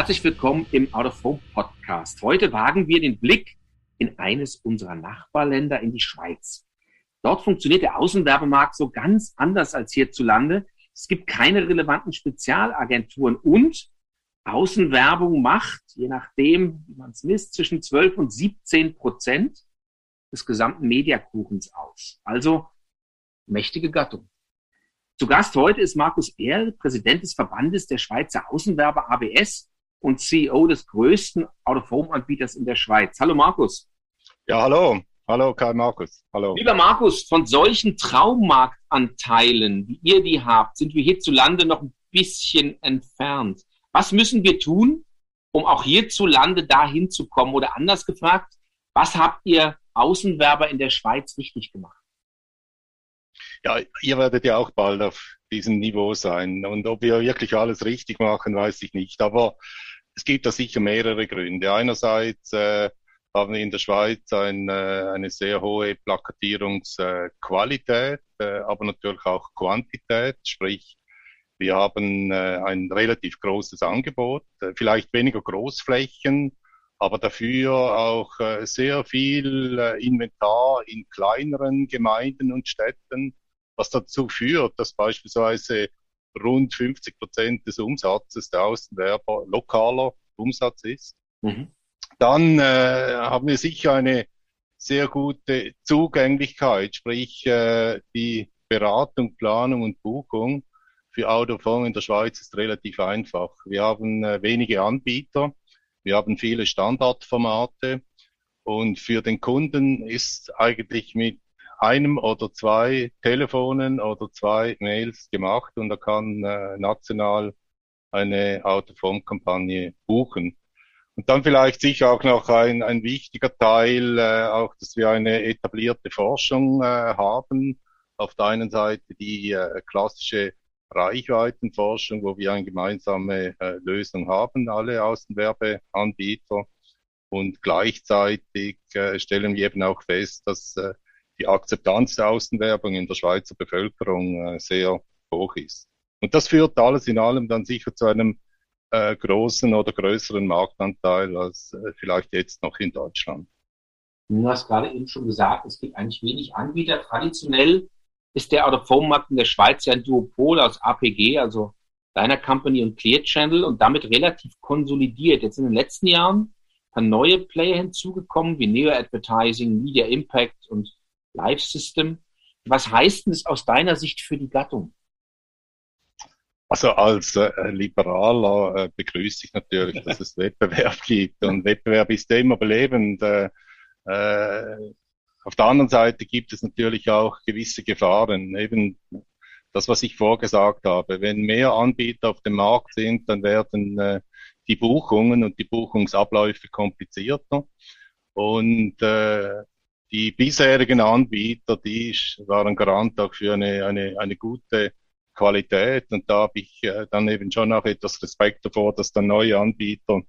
Herzlich willkommen im Out of Home Podcast. Heute wagen wir den Blick in eines unserer Nachbarländer, in die Schweiz. Dort funktioniert der Außenwerbemarkt so ganz anders als hierzulande. Es gibt keine relevanten Spezialagenturen und Außenwerbung macht, je nachdem, wie man es misst, zwischen 12 und 17 Prozent des gesamten Mediakuchens aus. Also mächtige Gattung. Zu Gast heute ist Markus Erl, Präsident des Verbandes der Schweizer Außenwerber ABS und CEO des größten Out-of-Home-Anbieters in der Schweiz. Hallo Markus. Ja, hallo. Hallo Karl Markus. Hallo. Lieber Markus, von solchen Traummarktanteilen, wie ihr die habt, sind wir hierzulande noch ein bisschen entfernt. Was müssen wir tun, um auch hierzulande dahin zu kommen? Oder anders gefragt, was habt ihr Außenwerber in der Schweiz richtig gemacht? Ja, ihr werdet ja auch bald auf diesem Niveau sein. Und ob wir wirklich alles richtig machen, weiß ich nicht. Aber es gibt da sicher mehrere Gründe. Einerseits äh, haben wir in der Schweiz ein, äh, eine sehr hohe Plakatierungsqualität, äh, aber natürlich auch Quantität. Sprich, wir haben äh, ein relativ großes Angebot, äh, vielleicht weniger Großflächen, aber dafür auch äh, sehr viel Inventar in kleineren Gemeinden und Städten was dazu führt, dass beispielsweise rund 50 Prozent des Umsatzes der Außenwerber lokaler Umsatz ist. Mhm. Dann äh, haben wir sicher eine sehr gute Zugänglichkeit, sprich äh, die Beratung, Planung und Buchung für Autofonds in der Schweiz ist relativ einfach. Wir haben äh, wenige Anbieter, wir haben viele Standardformate und für den Kunden ist eigentlich mit einem oder zwei Telefonen oder zwei Mails gemacht und er kann äh, national eine Autoform-Kampagne buchen. Und dann vielleicht sicher auch noch ein, ein wichtiger Teil, äh, auch, dass wir eine etablierte Forschung äh, haben. Auf der einen Seite die äh, klassische Reichweitenforschung, wo wir eine gemeinsame äh, Lösung haben, alle Außenwerbeanbieter. Und gleichzeitig äh, stellen wir eben auch fest, dass äh, die Akzeptanz der Außenwerbung in der Schweizer Bevölkerung äh, sehr hoch ist. Und das führt alles in allem dann sicher zu einem äh, großen oder größeren Marktanteil als äh, vielleicht jetzt noch in Deutschland. Du hast gerade eben schon gesagt, es gibt eigentlich wenig Anbieter. Traditionell ist der Out-of-Home-Markt in der Schweiz ja ein Duopol aus APG, also deiner Company und Clear Channel und damit relativ konsolidiert. Jetzt in den letzten Jahren sind neue Player hinzugekommen, wie Neo Advertising, Media Impact und Life System. Was heißt denn es aus deiner Sicht für die Gattung? Also als äh, Liberaler äh, begrüße ich natürlich, dass es Wettbewerb gibt und Wettbewerb ist immer belebend. Äh, äh, auf der anderen Seite gibt es natürlich auch gewisse Gefahren. Eben das, was ich vorgesagt habe. Wenn mehr Anbieter auf dem Markt sind, dann werden äh, die Buchungen und die Buchungsabläufe komplizierter. Und äh, die bisherigen Anbieter, die waren Garant auch für eine, eine, eine gute Qualität. Und da habe ich äh, dann eben schon auch etwas Respekt davor, dass dann neue Anbieter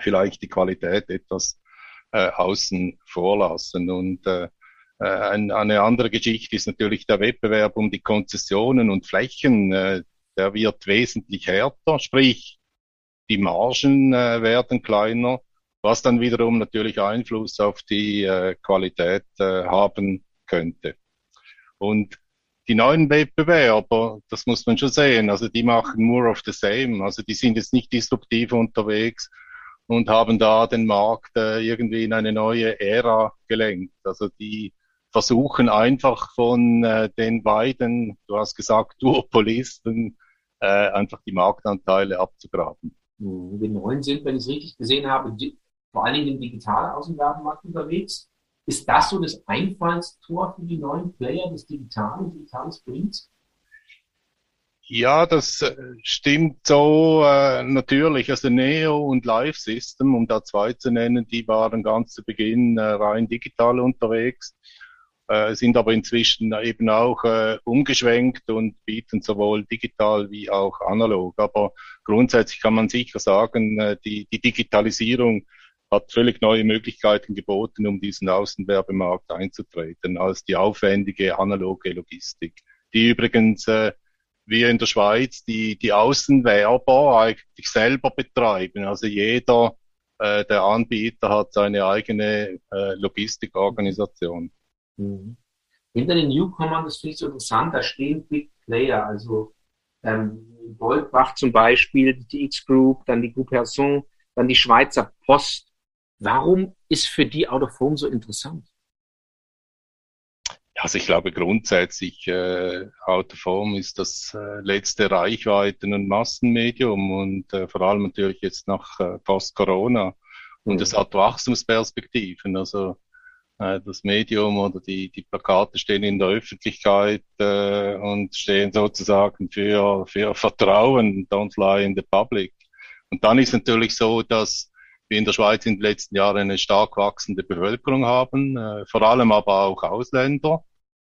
vielleicht die Qualität etwas äh, außen vorlassen. Und äh, äh ein, eine andere Geschichte ist natürlich der Wettbewerb um die Konzessionen und Flächen. Äh, der wird wesentlich härter, sprich die Margen äh, werden kleiner was dann wiederum natürlich Einfluss auf die äh, Qualität äh, haben könnte. Und die neuen Wettbewerber, das muss man schon sehen, also die machen more of the same, also die sind jetzt nicht disruptiv unterwegs und haben da den Markt äh, irgendwie in eine neue Ära gelenkt. Also die versuchen einfach von äh, den beiden, du hast gesagt, Duopolisten, äh, einfach die Marktanteile abzugraben. Hm, die neuen sind, wenn ich es richtig gesehen habe, vor allen Dingen im digitalen Außenwerbmarkt unterwegs. Ist das so das Einfallstor für die neuen Player des digitalen, digitalen Sprints? Ja, das äh, stimmt so äh, natürlich. Also Neo und Live System, um da zwei zu nennen, die waren ganz zu Beginn äh, rein digital unterwegs, äh, sind aber inzwischen eben auch äh, umgeschwenkt und bieten sowohl digital wie auch analog. Aber grundsätzlich kann man sicher sagen, äh, die, die Digitalisierung hat völlig neue Möglichkeiten geboten, um diesen Außenwerbemarkt einzutreten, als die aufwendige analoge Logistik, die übrigens äh, wir in der Schweiz die, die Außenwerber eigentlich selber betreiben. Also jeder äh, der Anbieter hat seine eigene äh, Logistikorganisation. Mhm. Hinter den Newcomern, das finde ich so interessant, da stehen Big Player, also ähm, Goldbach zum Beispiel, die X Group, dann die Herson, dann die Schweizer Post. Warum ist für die Out of Home so interessant? Also ich glaube grundsätzlich, äh, Out of Home ist das äh, letzte Reichweiten- und Massenmedium und äh, vor allem natürlich jetzt nach äh, Post-Corona. Und mhm. es hat Wachstumsperspektiven. Also äh, das Medium oder die, die Plakate stehen in der Öffentlichkeit äh, und stehen sozusagen für, für Vertrauen, don't lie in the public. Und dann ist natürlich so, dass wir in der Schweiz in den letzten Jahren eine stark wachsende Bevölkerung haben, äh, vor allem aber auch Ausländer.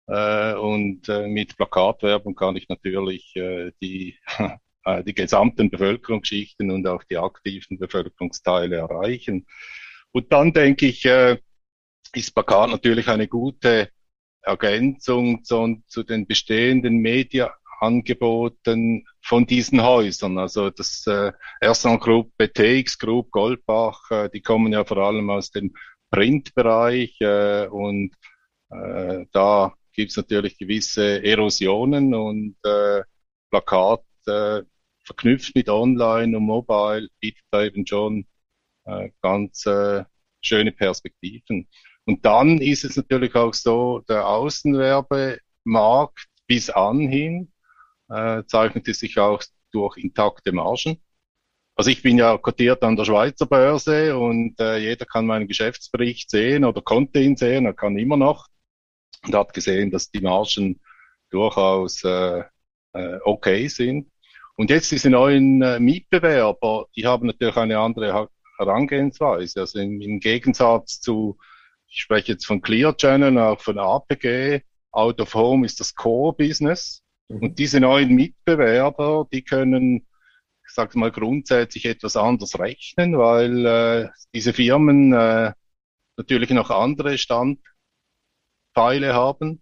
Äh, und äh, mit Plakatwerbung kann ich natürlich äh, die, äh, die gesamten Bevölkerungsschichten und auch die aktiven Bevölkerungsteile erreichen. Und dann denke ich, äh, ist Plakat natürlich eine gute Ergänzung zu, zu den bestehenden Mediaangeboten von diesen Häusern. Also das äh, Erstern Group, BTX Group, Goldbach, äh, die kommen ja vor allem aus dem Printbereich äh, und äh, da gibt es natürlich gewisse Erosionen und äh, Plakat äh, verknüpft mit Online und Mobile bietet da eben schon äh, ganz äh, schöne Perspektiven. Und dann ist es natürlich auch so, der Außenwerbemarkt bis anhin äh, zeichnete sich auch durch intakte Margen. Also ich bin ja kotiert an der Schweizer Börse und äh, jeder kann meinen Geschäftsbericht sehen oder konnte ihn sehen, er kann immer noch und hat gesehen, dass die Margen durchaus äh, äh, okay sind. Und jetzt diese neuen äh, Mitbewerber, die haben natürlich eine andere Herangehensweise. Also im, im Gegensatz zu ich spreche jetzt von Clear Channel, auch von APG. Out of Home ist das Core-Business. Und diese neuen Mitbewerber, die können, ich sage mal, grundsätzlich etwas anders rechnen, weil äh, diese Firmen äh, natürlich noch andere Standteile haben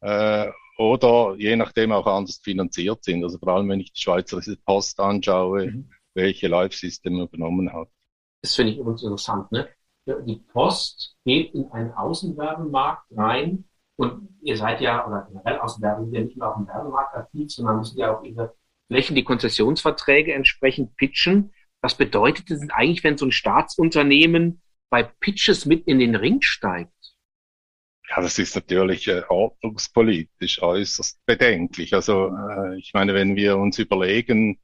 äh, oder je nachdem auch anders finanziert sind. Also vor allem, wenn ich die Schweizer Post anschaue, mhm. welche Live-System übernommen hat. Das finde ich übrigens interessant. Ne? die Post geht in einen Außenwerbemarkt rein und ihr seid ja, oder generell Außenwerbung, ja nicht nur auf dem Werbemarkt aktiv, sondern müssen ja auch ihre Flächen, die Konzessionsverträge entsprechend pitchen. Was bedeutet das eigentlich, wenn so ein Staatsunternehmen bei Pitches mit in den Ring steigt? Ja, das ist natürlich äh, ordnungspolitisch äußerst bedenklich. Also äh, ich meine, wenn wir uns überlegen,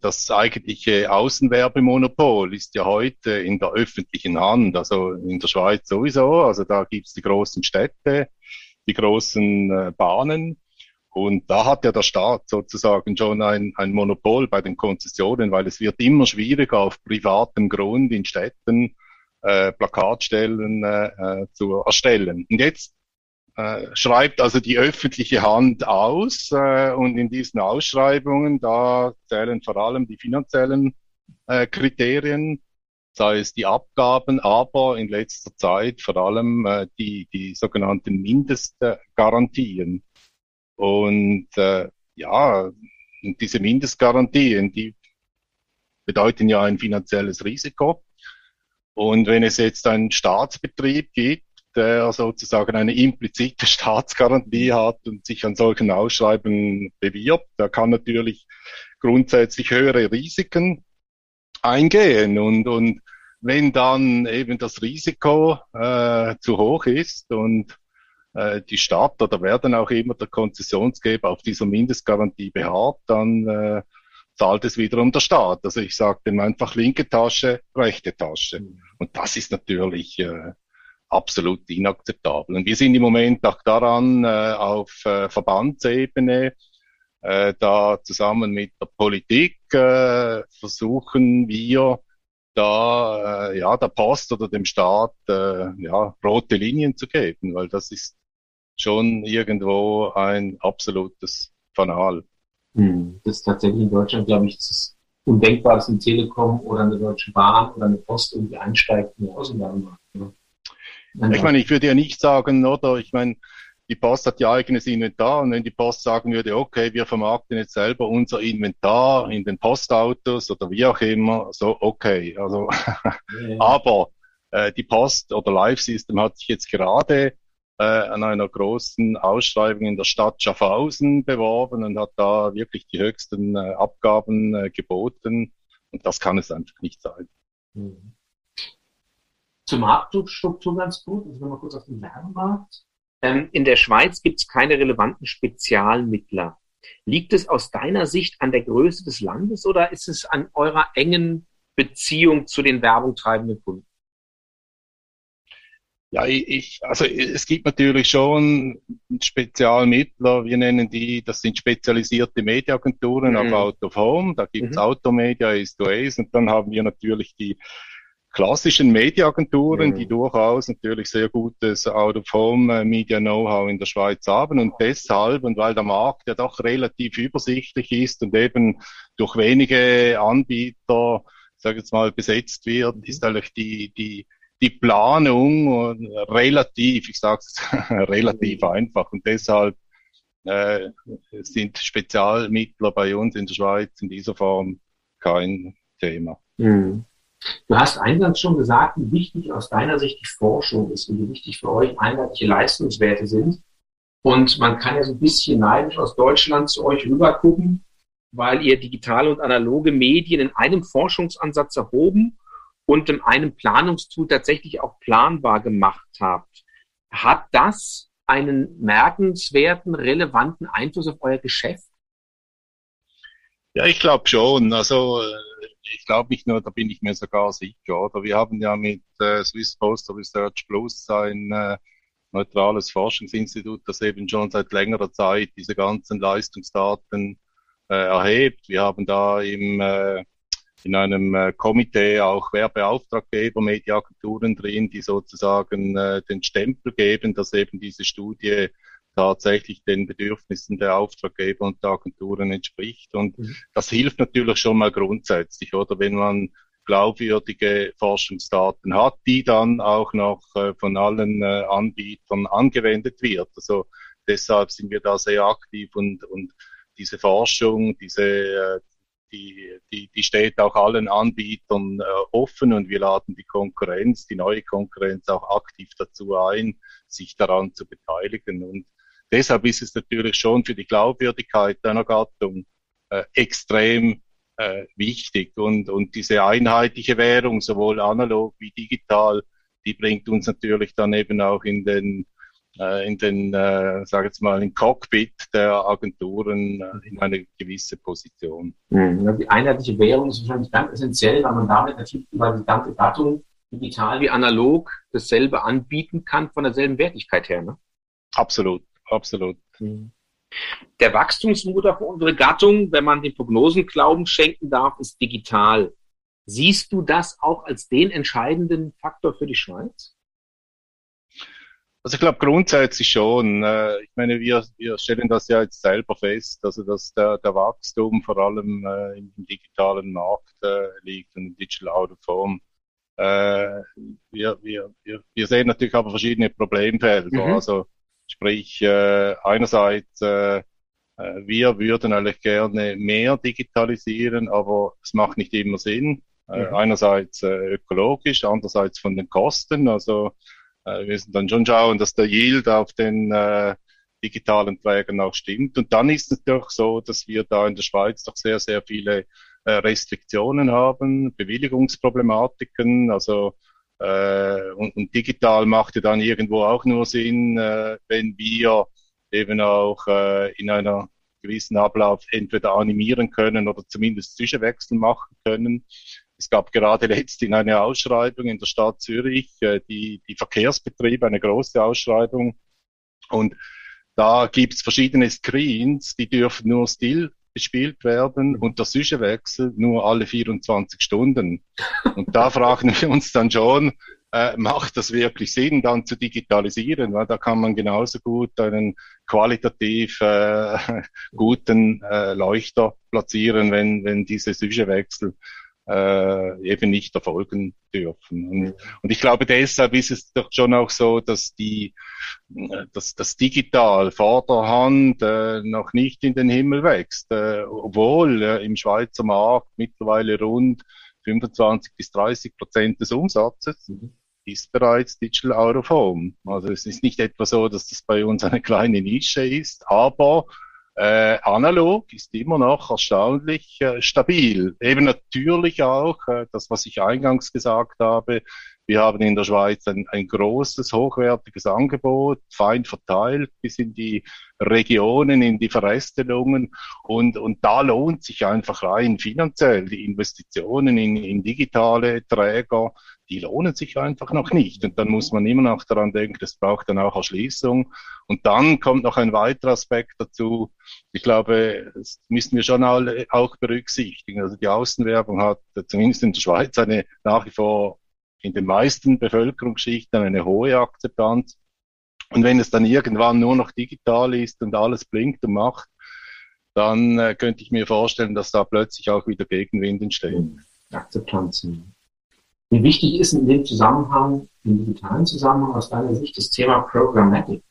das eigentliche Außenwerbemonopol ist ja heute in der öffentlichen Hand, also in der Schweiz sowieso. Also da gibt's die großen Städte, die großen äh, Bahnen. Und da hat ja der Staat sozusagen schon ein, ein Monopol bei den Konzessionen, weil es wird immer schwieriger auf privatem Grund in Städten äh, Plakatstellen äh, äh zu erstellen. Und jetzt äh, schreibt also die öffentliche Hand aus äh, und in diesen Ausschreibungen, da zählen vor allem die finanziellen äh, Kriterien, sei es die Abgaben, aber in letzter Zeit vor allem äh, die, die sogenannten Mindestgarantien. Und äh, ja, diese Mindestgarantien, die bedeuten ja ein finanzielles Risiko. Und wenn es jetzt einen Staatsbetrieb gibt, der sozusagen eine implizite Staatsgarantie hat und sich an solchen Ausschreibungen bewirbt, der kann natürlich grundsätzlich höhere Risiken eingehen und, und wenn dann eben das Risiko äh, zu hoch ist und äh, die Stadt oder wer dann auch immer der Konzessionsgeber auf dieser Mindestgarantie beharrt, dann äh, zahlt es wiederum der Staat. Also ich sage dem einfach linke Tasche, rechte Tasche. Und das ist natürlich äh, absolut inakzeptabel. Und wir sind im Moment auch daran, äh, auf äh, Verbandsebene, äh, da zusammen mit der Politik äh, versuchen wir, da äh, ja der Post oder dem Staat äh, ja rote Linien zu geben, weil das ist schon irgendwo ein absolutes Fanal. Hm, das ist tatsächlich in Deutschland, glaube ich, das undenkbar, dass eine Telekom oder eine Deutsche Bahn oder eine Post irgendwie einsteigt in den Außenwerbung. Ich meine, ich würde ja nicht sagen, oder ich meine, die Post hat ihr eigenes Inventar und wenn die Post sagen würde, okay, wir vermarkten jetzt selber unser Inventar in den Postautos oder wie auch immer, so okay. Also, ja. aber äh, die Post oder Live System hat sich jetzt gerade äh, an einer großen Ausschreibung in der Stadt Schaffhausen beworben und hat da wirklich die höchsten äh, Abgaben äh, geboten. Und das kann es einfach nicht sein. Mhm. Zur Marktstruktur ganz gut, also nochmal kurz auf den Werbemarkt. Ähm, in der Schweiz gibt es keine relevanten Spezialmittler. Liegt es aus deiner Sicht an der Größe des Landes oder ist es an eurer engen Beziehung zu den werbungtreibenden Kunden? Ja, ich, also es gibt natürlich schon Spezialmittler, wir nennen die, das sind spezialisierte Mediaagenturen mhm. auf Out of Home, da gibt's mhm. Automedia, Ace to Ace und dann haben wir natürlich die klassischen Mediaagenturen, mhm. die durchaus natürlich sehr gutes Out-of-Home-Media-Know-how in der Schweiz haben und deshalb, und weil der Markt ja doch relativ übersichtlich ist und eben durch wenige Anbieter, sage jetzt mal, besetzt wird, ist eigentlich die, die die Planung relativ, ich sage es relativ mhm. einfach und deshalb äh, sind Spezialmittler bei uns in der Schweiz in dieser Form kein Thema. Mhm. Du hast eingangs schon gesagt, wie wichtig aus deiner Sicht die Forschung ist und wie wichtig für euch einheitliche Leistungswerte sind. Und man kann ja so ein bisschen neidisch aus Deutschland zu euch rübergucken, weil ihr digitale und analoge Medien in einem Forschungsansatz erhoben und in einem Planungstool tatsächlich auch planbar gemacht habt. Hat das einen merkenswerten, relevanten Einfluss auf euer Geschäft? Ja, ich glaube schon. Also ich glaube nicht nur, da bin ich mir sogar sicher. Oder wir haben ja mit äh, Swiss Postal Research Plus ein äh, neutrales Forschungsinstitut, das eben schon seit längerer Zeit diese ganzen Leistungsdaten äh, erhebt. Wir haben da im äh, in einem äh, Komitee auch Werbeauftraggeber, Mediaagenturen drin, die sozusagen äh, den Stempel geben, dass eben diese Studie tatsächlich den Bedürfnissen der Auftraggeber und der Agenturen entspricht. Und mhm. das hilft natürlich schon mal grundsätzlich, oder wenn man glaubwürdige Forschungsdaten hat, die dann auch noch äh, von allen äh, Anbietern angewendet wird. Also deshalb sind wir da sehr aktiv und, und diese Forschung, diese äh, die, die, die steht auch allen Anbietern äh, offen und wir laden die Konkurrenz, die neue Konkurrenz auch aktiv dazu ein, sich daran zu beteiligen. Und deshalb ist es natürlich schon für die Glaubwürdigkeit einer Gattung äh, extrem äh, wichtig. Und, und diese einheitliche Währung, sowohl analog wie digital, die bringt uns natürlich dann eben auch in den äh, in den, äh, sage jetzt mal, im Cockpit der Agenturen äh, in eine gewisse Position. Mhm. Die einheitliche Währung ist wahrscheinlich ganz essentiell, weil man damit natürlich über die ganze Gattung, digital wie analog, dasselbe anbieten kann von derselben Wertigkeit her. Ne? Absolut, absolut. Mhm. Der Wachstumsmotor für unsere Gattung, wenn man den Prognosen Glauben schenken darf, ist digital. Siehst du das auch als den entscheidenden Faktor für die Schweiz? Also ich glaube grundsätzlich schon. Äh, ich meine, wir, wir stellen das ja jetzt selber fest, also dass der, der Wachstum vor allem äh, im digitalen Markt äh, liegt und im Digital Out of Home. Äh, wir, wir, wir, wir sehen natürlich aber verschiedene Problemfelder. Mhm. Also sprich, äh, einerseits äh, äh, wir würden eigentlich gerne mehr digitalisieren, aber es macht nicht immer Sinn. Äh, mhm. Einerseits äh, ökologisch, andererseits von den Kosten. Also äh, wir müssen dann schon schauen, dass der Yield auf den äh, digitalen Trägern auch stimmt. Und dann ist es doch so, dass wir da in der Schweiz doch sehr, sehr viele äh, Restriktionen haben, Bewilligungsproblematiken, also äh, und, und digital macht ja dann irgendwo auch nur Sinn, äh, wenn wir eben auch äh, in einer gewissen Ablauf entweder animieren können oder zumindest Zwischenwechsel machen können. Es gab gerade letztens eine Ausschreibung in der Stadt Zürich, äh, die, die Verkehrsbetriebe, eine große Ausschreibung. Und da gibt es verschiedene Screens, die dürfen nur still bespielt werden und der Zwischenwechsel nur alle 24 Stunden. Und da fragen wir uns dann schon, äh, macht das wirklich Sinn, dann zu digitalisieren? Weil da kann man genauso gut einen qualitativ äh, guten äh, Leuchter platzieren, wenn, wenn diese Zwischenwechsel äh, eben nicht erfolgen dürfen. Und, und ich glaube, deshalb ist es doch schon auch so, dass die, dass das digital Vorderhand äh, noch nicht in den Himmel wächst, äh, obwohl äh, im Schweizer Markt mittlerweile rund 25 bis 30 Prozent des Umsatzes mhm. ist bereits Digital Out of Home. Also es ist nicht etwa so, dass das bei uns eine kleine Nische ist, aber äh, analog ist immer noch erstaunlich äh, stabil. Eben natürlich auch äh, das, was ich eingangs gesagt habe. Wir haben in der Schweiz ein, ein großes, hochwertiges Angebot, fein verteilt bis in die Regionen, in die Verästelungen. Und, und da lohnt sich einfach rein finanziell die Investitionen in, in digitale Träger die lohnen sich einfach noch nicht. Und dann muss man immer noch daran denken, das braucht dann auch Erschließung. Und dann kommt noch ein weiterer Aspekt dazu. Ich glaube, das müssen wir schon alle auch berücksichtigen. Also die Außenwerbung hat zumindest in der Schweiz eine nach wie vor in den meisten Bevölkerungsschichten eine hohe Akzeptanz. Und wenn es dann irgendwann nur noch digital ist und alles blinkt und macht, dann äh, könnte ich mir vorstellen, dass da plötzlich auch wieder Gegenwind entsteht. Akzeptanzen. Wie wichtig ist in dem Zusammenhang, im digitalen Zusammenhang aus deiner Sicht das Thema Programmatic?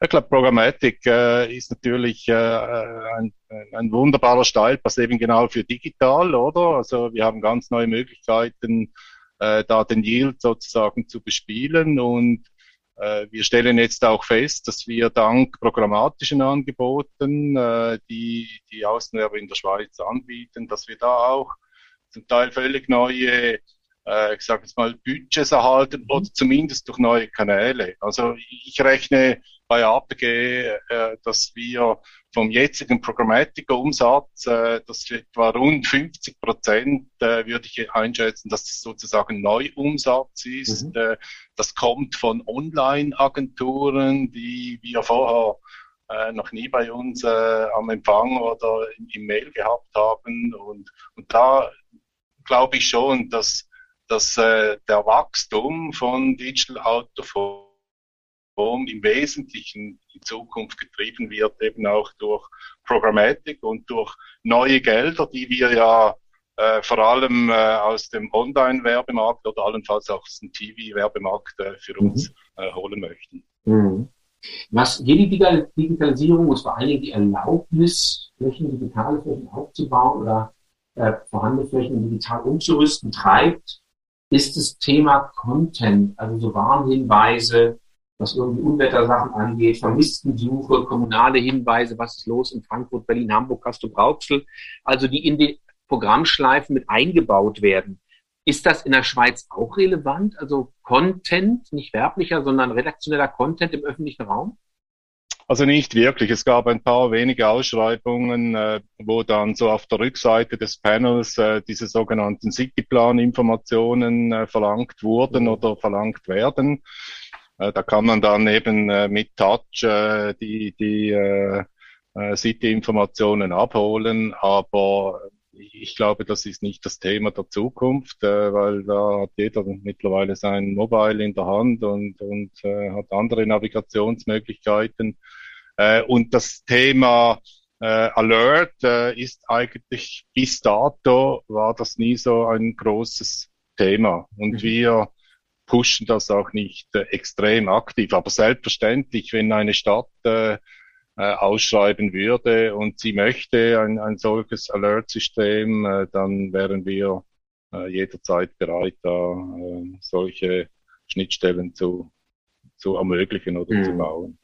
Ich glaube, Programmatic äh, ist natürlich äh, ein, ein wunderbarer Steilpass eben genau für digital, oder? Also wir haben ganz neue Möglichkeiten, äh, da den Yield sozusagen zu bespielen und äh, wir stellen jetzt auch fest, dass wir dank programmatischen Angeboten, äh, die die Außenwerber in der Schweiz anbieten, dass wir da auch zum Teil völlig neue, äh, ich sage jetzt mal, Budgets erhalten mhm. oder zumindest durch neue Kanäle. Also ich rechne bei APG, äh, dass wir vom jetzigen Programmatic-Umsatz, äh, das etwa rund 50 Prozent, äh, würde ich einschätzen, dass das sozusagen Neuumsatz ist. Mhm. Äh, das kommt von Online-Agenturen, die wir vorher äh, noch nie bei uns äh, am Empfang oder im Mail gehabt haben. Und, und da glaube ich schon, dass, dass äh, der Wachstum von Digital Out of Home im Wesentlichen in Zukunft getrieben wird, eben auch durch Programmatic und durch neue Gelder, die wir ja äh, vor allem äh, aus dem Online-Werbemarkt oder allenfalls auch aus dem TV-Werbemarkt äh, für uns mhm. äh, holen möchten. Mhm. Was jede Digitalisierung muss vor allen Dingen die Erlaubnis, Flächen, digitale Flächen aufzubauen oder äh, vorhandene Flächen digital umzurüsten, treibt, ist das Thema Content, also so Warnhinweise, was irgendwie Unwettersachen angeht, Vermisstensuche, kommunale Hinweise, was ist los in Frankfurt, Berlin, Hamburg, Castro Brauxel, also die in die Programmschleifen mit eingebaut werden. Ist das in der Schweiz auch relevant? Also Content, nicht werblicher, sondern redaktioneller Content im öffentlichen Raum? Also nicht wirklich. Es gab ein paar wenige Ausschreibungen, äh, wo dann so auf der Rückseite des Panels äh, diese sogenannten Cityplan-Informationen äh, verlangt wurden oder verlangt werden. Äh, da kann man dann eben äh, mit Touch äh, die, die City-Informationen abholen, aber ich glaube, das ist nicht das Thema der Zukunft, äh, weil da hat jeder mittlerweile sein Mobile in der Hand und, und äh, hat andere Navigationsmöglichkeiten. Äh, und das Thema äh, Alert äh, ist eigentlich bis dato war das nie so ein großes Thema. Und mhm. wir pushen das auch nicht äh, extrem aktiv. Aber selbstverständlich, wenn eine Stadt äh, äh, ausschreiben würde und sie möchte ein, ein solches Alert-System, äh, dann wären wir äh, jederzeit bereit, da äh, solche Schnittstellen zu, zu ermöglichen oder mhm. zu bauen.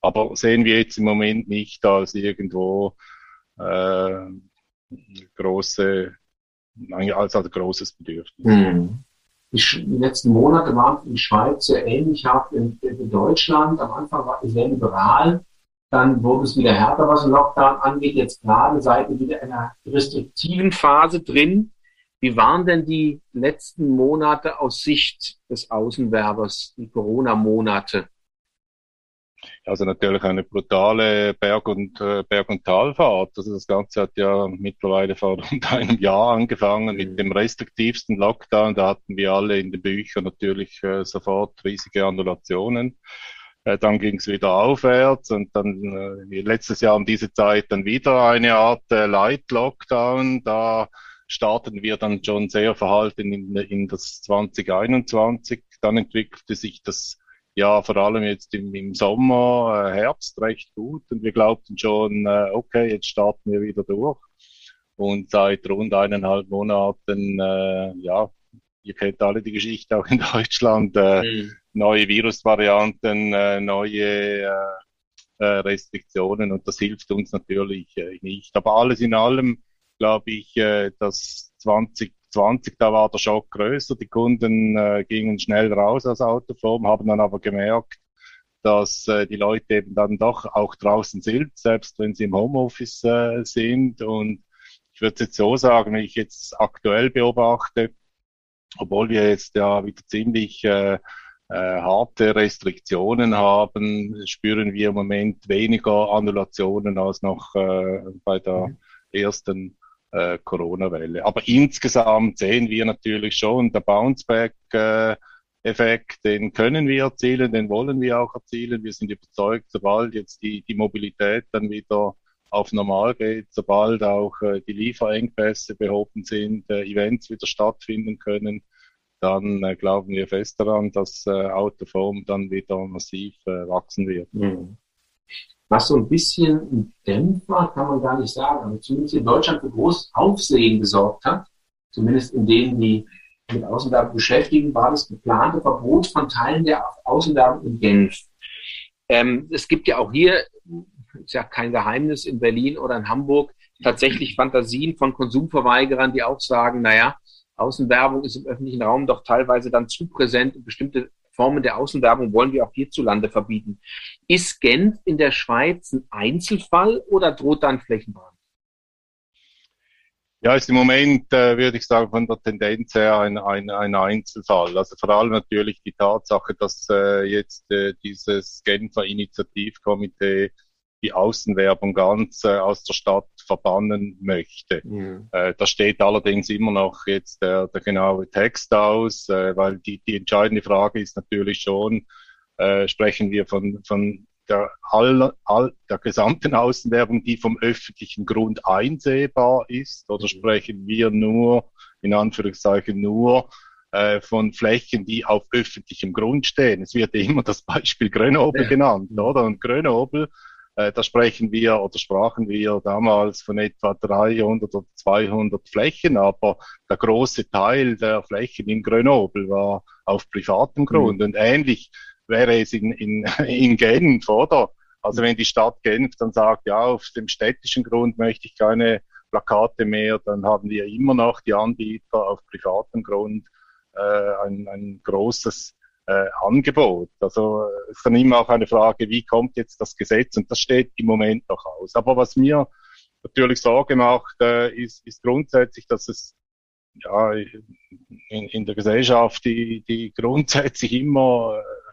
Aber sehen wir jetzt im Moment nicht als irgendwo äh, große, als ein großes Bedürfnis. Mhm. Die, die, letzten Monate waren in die Schweiz sehr ähnlich in, in Deutschland. Am Anfang war es sehr liberal. Dann wurde es wieder härter, was den Lockdown angeht. Jetzt gerade seid ihr wieder in einer restriktiven Phase drin. Wie waren denn die letzten Monate aus Sicht des Außenwerbers, die Corona-Monate? Also natürlich eine brutale Berg- und äh, Berg- und Talfahrt. Also das Ganze hat ja mittlerweile vor rund einem Jahr angefangen mit mhm. dem restriktivsten Lockdown. Da hatten wir alle in den Büchern natürlich äh, sofort riesige Annulationen. Äh, dann ging es wieder aufwärts und dann äh, letztes Jahr um diese Zeit dann wieder eine Art äh, Light Lockdown. Da starten wir dann schon sehr verhalten in, in das 2021. Dann entwickelte sich das ja vor allem jetzt im, im Sommer, äh, Herbst recht gut und wir glaubten schon, äh, okay, jetzt starten wir wieder durch. Und seit rund eineinhalb Monaten, äh, ja, ihr kennt alle die Geschichte auch in Deutschland, äh, mhm. neue Virusvarianten, äh, neue äh, äh Restriktionen und das hilft uns natürlich äh, nicht. Aber alles in allem glaube ich, äh, dass 2020, da war der Schock größer. Die Kunden gingen schnell raus aus Autoform, haben dann aber gemerkt, dass die Leute eben dann doch auch draußen sind, selbst wenn sie im Homeoffice sind. Und ich würde jetzt so sagen, wenn ich jetzt aktuell beobachte, obwohl wir jetzt ja wieder ziemlich äh, äh, harte Restriktionen haben, spüren wir im Moment weniger Annulationen als noch äh, bei der mhm. ersten äh, Corona-Welle. Aber insgesamt sehen wir natürlich schon, der Bounceback-Effekt, den können wir erzielen, den wollen wir auch erzielen. Wir sind überzeugt, sobald jetzt die, die Mobilität dann wieder auf normal geht, sobald auch äh, die Lieferengpässe behoben sind, äh, Events wieder stattfinden können, dann äh, glauben wir fest daran, dass äh, Autoform dann wieder massiv äh, wachsen wird. Mhm was so ein bisschen ein Dämpfer, kann man gar nicht sagen, aber zumindest in Deutschland für großes Aufsehen gesorgt hat, zumindest in denen, die mit Außenwerbung beschäftigen, war das geplante Verbot von Teilen der Außenwerbung in Genf. Ähm, es gibt ja auch hier, ist ja kein Geheimnis, in Berlin oder in Hamburg tatsächlich Fantasien von Konsumverweigerern, die auch sagen, naja, Außenwerbung ist im öffentlichen Raum doch teilweise dann zu präsent und bestimmte Formen der Außenwerbung wollen wir auch hierzulande verbieten. Ist Genf in der Schweiz ein Einzelfall oder droht dann Flächenbrand? Ja, ist im Moment, äh, würde ich sagen, von der Tendenz her ein, ein, ein Einzelfall. Also vor allem natürlich die Tatsache, dass äh, jetzt äh, dieses Genfer Initiativkomitee die Außenwerbung ganz äh, aus der Stadt verbannen möchte. Mhm. Äh, da steht allerdings immer noch jetzt der, der genaue Text aus, äh, weil die, die entscheidende Frage ist natürlich schon, äh, sprechen wir von, von der, all, all, der gesamten Außenwerbung, die vom öffentlichen Grund einsehbar ist, oder mhm. sprechen wir nur, in Anführungszeichen nur, äh, von Flächen, die auf öffentlichem Grund stehen. Es wird immer das Beispiel Grenoble ja. genannt, mhm. oder? Und Grenoble da sprechen wir oder sprachen wir damals von etwa 300 oder 200 Flächen, aber der große Teil der Flächen in Grenoble war auf privatem Grund. Mhm. Und ähnlich wäre es in, in, in Genf, oder? Also wenn die Stadt Genf dann sagt, ja, auf dem städtischen Grund möchte ich keine Plakate mehr, dann haben wir immer noch die Anbieter auf privatem Grund äh, ein, ein großes äh, Angebot. Also es ist dann immer auch eine Frage, wie kommt jetzt das Gesetz? Und das steht im Moment noch aus. Aber was mir natürlich Sorge macht, äh, ist, ist grundsätzlich, dass es ja in, in der Gesellschaft, die, die grundsätzlich immer, äh,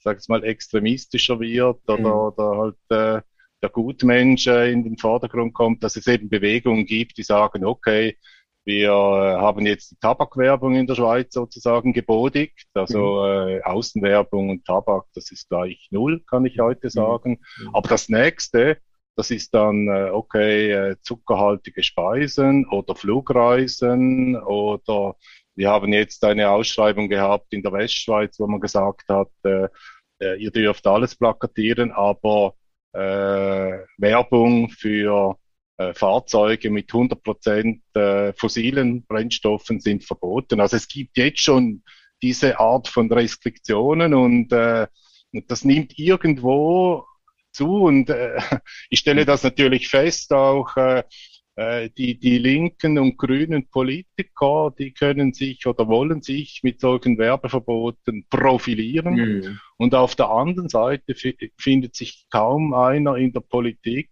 sag ich mal, extremistischer wird oder, mhm. oder halt äh, der Gutmensch äh, in den Vordergrund kommt, dass es eben Bewegungen gibt, die sagen, okay, wir äh, haben jetzt die Tabakwerbung in der Schweiz sozusagen gebodigt. Also mhm. äh, Außenwerbung und Tabak, das ist gleich null, kann ich heute mhm. sagen. Mhm. Aber das nächste, das ist dann, äh, okay, äh, zuckerhaltige Speisen oder Flugreisen oder wir haben jetzt eine Ausschreibung gehabt in der Westschweiz, wo man gesagt hat, äh, äh ihr dürft alles plakatieren, aber äh, Werbung für Fahrzeuge mit 100 Prozent äh, fossilen Brennstoffen sind verboten. Also es gibt jetzt schon diese Art von Restriktionen und, äh, das nimmt irgendwo zu und äh, ich stelle das natürlich fest auch äh, äh, die, die linken und grünen Politiker, die können sich oder wollen sich mit solchen Werbeverboten profilieren. Mhm. Und auf der anderen Seite findet sich kaum einer in der Politik,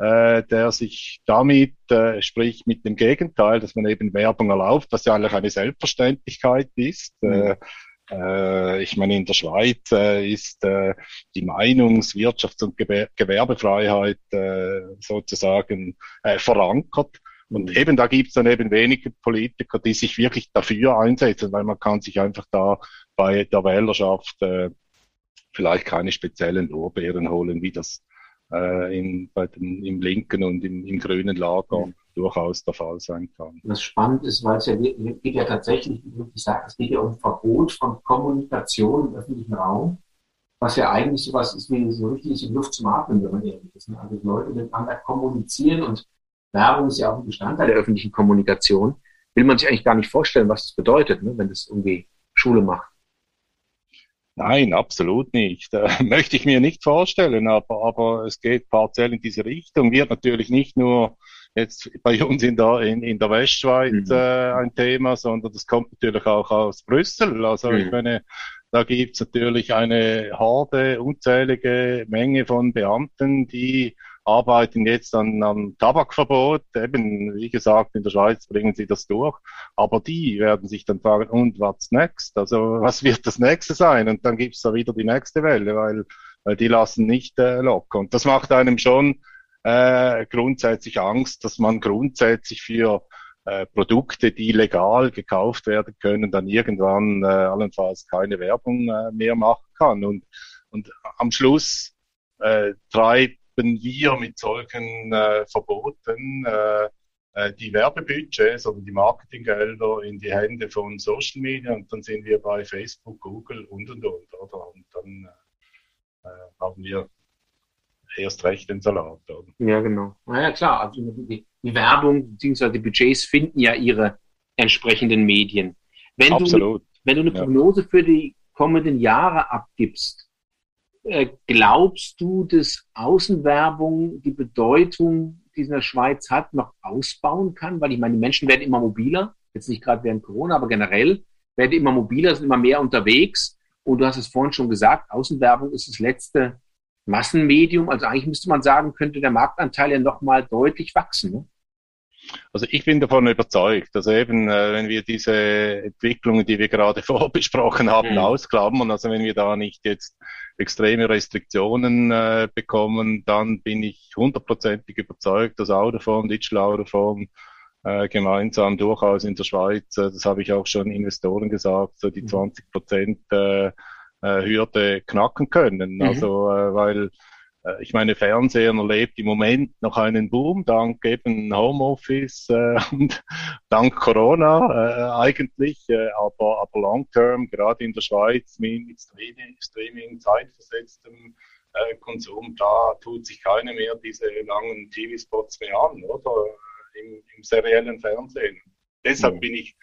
äh, der sich damit, äh, sprich mit dem Gegenteil, dass man eben Werbung erlaubt, was ja eigentlich eine Selbstverständlichkeit ist. Mhm. Äh, äh, ich meine, in der Schweiz äh, ist äh, die Meinungs-, Wirtschafts- und Gewer Gewerbefreiheit äh, sozusagen äh, verankert. Und mhm. eben da gibt es dann eben wenige Politiker, die sich wirklich dafür einsetzen, weil man kann sich einfach da bei der Wählerschaft äh, vielleicht keine speziellen Lorbeeren holen, wie das äh, in, bei den, im linken und im, im grünen Lager mhm. durchaus der Fall sein kann. Was spannend ist, weil es ja geht ja tatsächlich, wie ich sage, es geht ja um Verbot von Kommunikation im öffentlichen Raum, was ja eigentlich sowas ist wie so richtig in Luft zum Atmen, wenn man ehrlich ist. Also die Leute miteinander kommunizieren und Werbung ist ja auch ein Bestandteil der öffentlichen Kommunikation. Will man sich eigentlich gar nicht vorstellen, was das bedeutet, ne? wenn das irgendwie Schule macht. Nein, absolut nicht. Äh, möchte ich mir nicht vorstellen, aber, aber es geht partiell in diese Richtung. Wird natürlich nicht nur jetzt bei uns in der, in, in der Westschweiz mhm. äh, ein Thema, sondern das kommt natürlich auch aus Brüssel. Also mhm. ich meine, da gibt's natürlich eine Horde, unzählige Menge von Beamten, die arbeiten jetzt an, an Tabakverbot. Eben, wie gesagt, in der Schweiz bringen sie das durch. Aber die werden sich dann fragen, und what's next? Also, was wird das nächste sein? Und dann gibt's da wieder die nächste Welle, weil, weil die lassen nicht äh, locker. Und das macht einem schon äh, grundsätzlich Angst, dass man grundsätzlich für äh, Produkte, die legal gekauft werden können, dann irgendwann äh, allenfalls keine Werbung äh, mehr machen kann. Und, und am Schluss äh, treiben wir mit solchen äh, Verboten äh, äh, die Werbebudgets oder die Marketinggelder in die Hände von Social Media und dann sind wir bei Facebook, Google und und und. Oder? Und dann äh, äh haben wir erst recht den Salat. Oder? Ja, genau. Naja, klar. Also die, die Werbung bzw. die Budgets finden ja ihre entsprechenden Medien. Wenn Absolut. Du, wenn du eine Prognose ja. für die kommenden Jahre abgibst, glaubst du, dass Außenwerbung die Bedeutung, die in der Schweiz hat, noch ausbauen kann? Weil ich meine, die Menschen werden immer mobiler, jetzt nicht gerade während Corona, aber generell werden immer mobiler, sind immer mehr unterwegs. Und du hast es vorhin schon gesagt, Außenwerbung ist das letzte Massenmedium. Also eigentlich müsste man sagen, könnte der Marktanteil ja nochmal deutlich wachsen. Ne? Also ich bin davon überzeugt, dass eben, äh, wenn wir diese Entwicklungen, die wir gerade vorbesprochen haben, mhm. ausklammern, also wenn wir da nicht jetzt extreme Restriktionen äh, bekommen, dann bin ich hundertprozentig überzeugt, dass Autoform, Digital Autoform äh, gemeinsam durchaus in der Schweiz, äh, das habe ich auch schon Investoren gesagt, so die 20 mhm. Prozent äh, äh, Hürde knacken können. Mhm. Also, äh, weil ich meine, Fernsehen erlebt im Moment noch einen Boom, dank eben Homeoffice äh, und dank Corona äh, eigentlich, äh, aber, aber long term, gerade in der Schweiz mit, mit Streaming, Streaming zeitversetztem äh, Konsum, da tut sich keiner mehr diese langen TV-Spots mehr an, oder? Im, im seriellen Fernsehen. Deshalb mhm. bin ich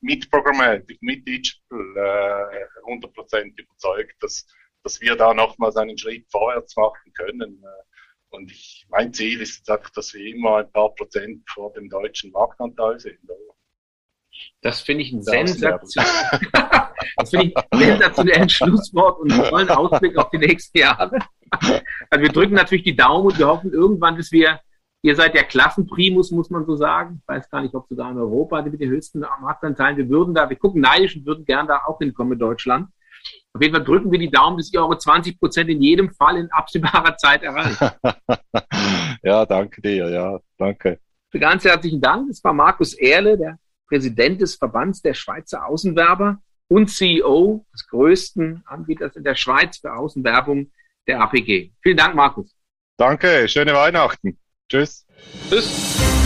mit Programmatic, mit Digital äh, 100% überzeugt, dass, dass wir da nochmals einen Schritt vorwärts machen können. Äh, und ich, mein Ziel ist jetzt einfach, dass wir immer ein paar Prozent vor dem deutschen Marktanteil sind. Das finde ich ein Sensation. sensationelles Schlusswort und einen tollen Ausblick auf die nächsten Jahre. Also wir drücken natürlich die Daumen und wir hoffen irgendwann, dass wir Ihr seid der Klassenprimus, muss man so sagen. Ich weiß gar nicht, ob sogar in Europa mit den höchsten Marktanteilen. Wir würden da, wir gucken neidisch und würden gern da auch hinkommen in Deutschland. Auf jeden Fall drücken wir die Daumen, dass ihr eure 20 Prozent in jedem Fall in absehbarer Zeit erreicht. ja, danke dir, ja, danke. Ganz herzlichen Dank. Das war Markus Erle, der Präsident des Verbands der Schweizer Außenwerber und CEO des größten Anbieters in der Schweiz für Außenwerbung, der APG. Vielen Dank, Markus. Danke, schöne Weihnachten. Tschüss. Tschüss.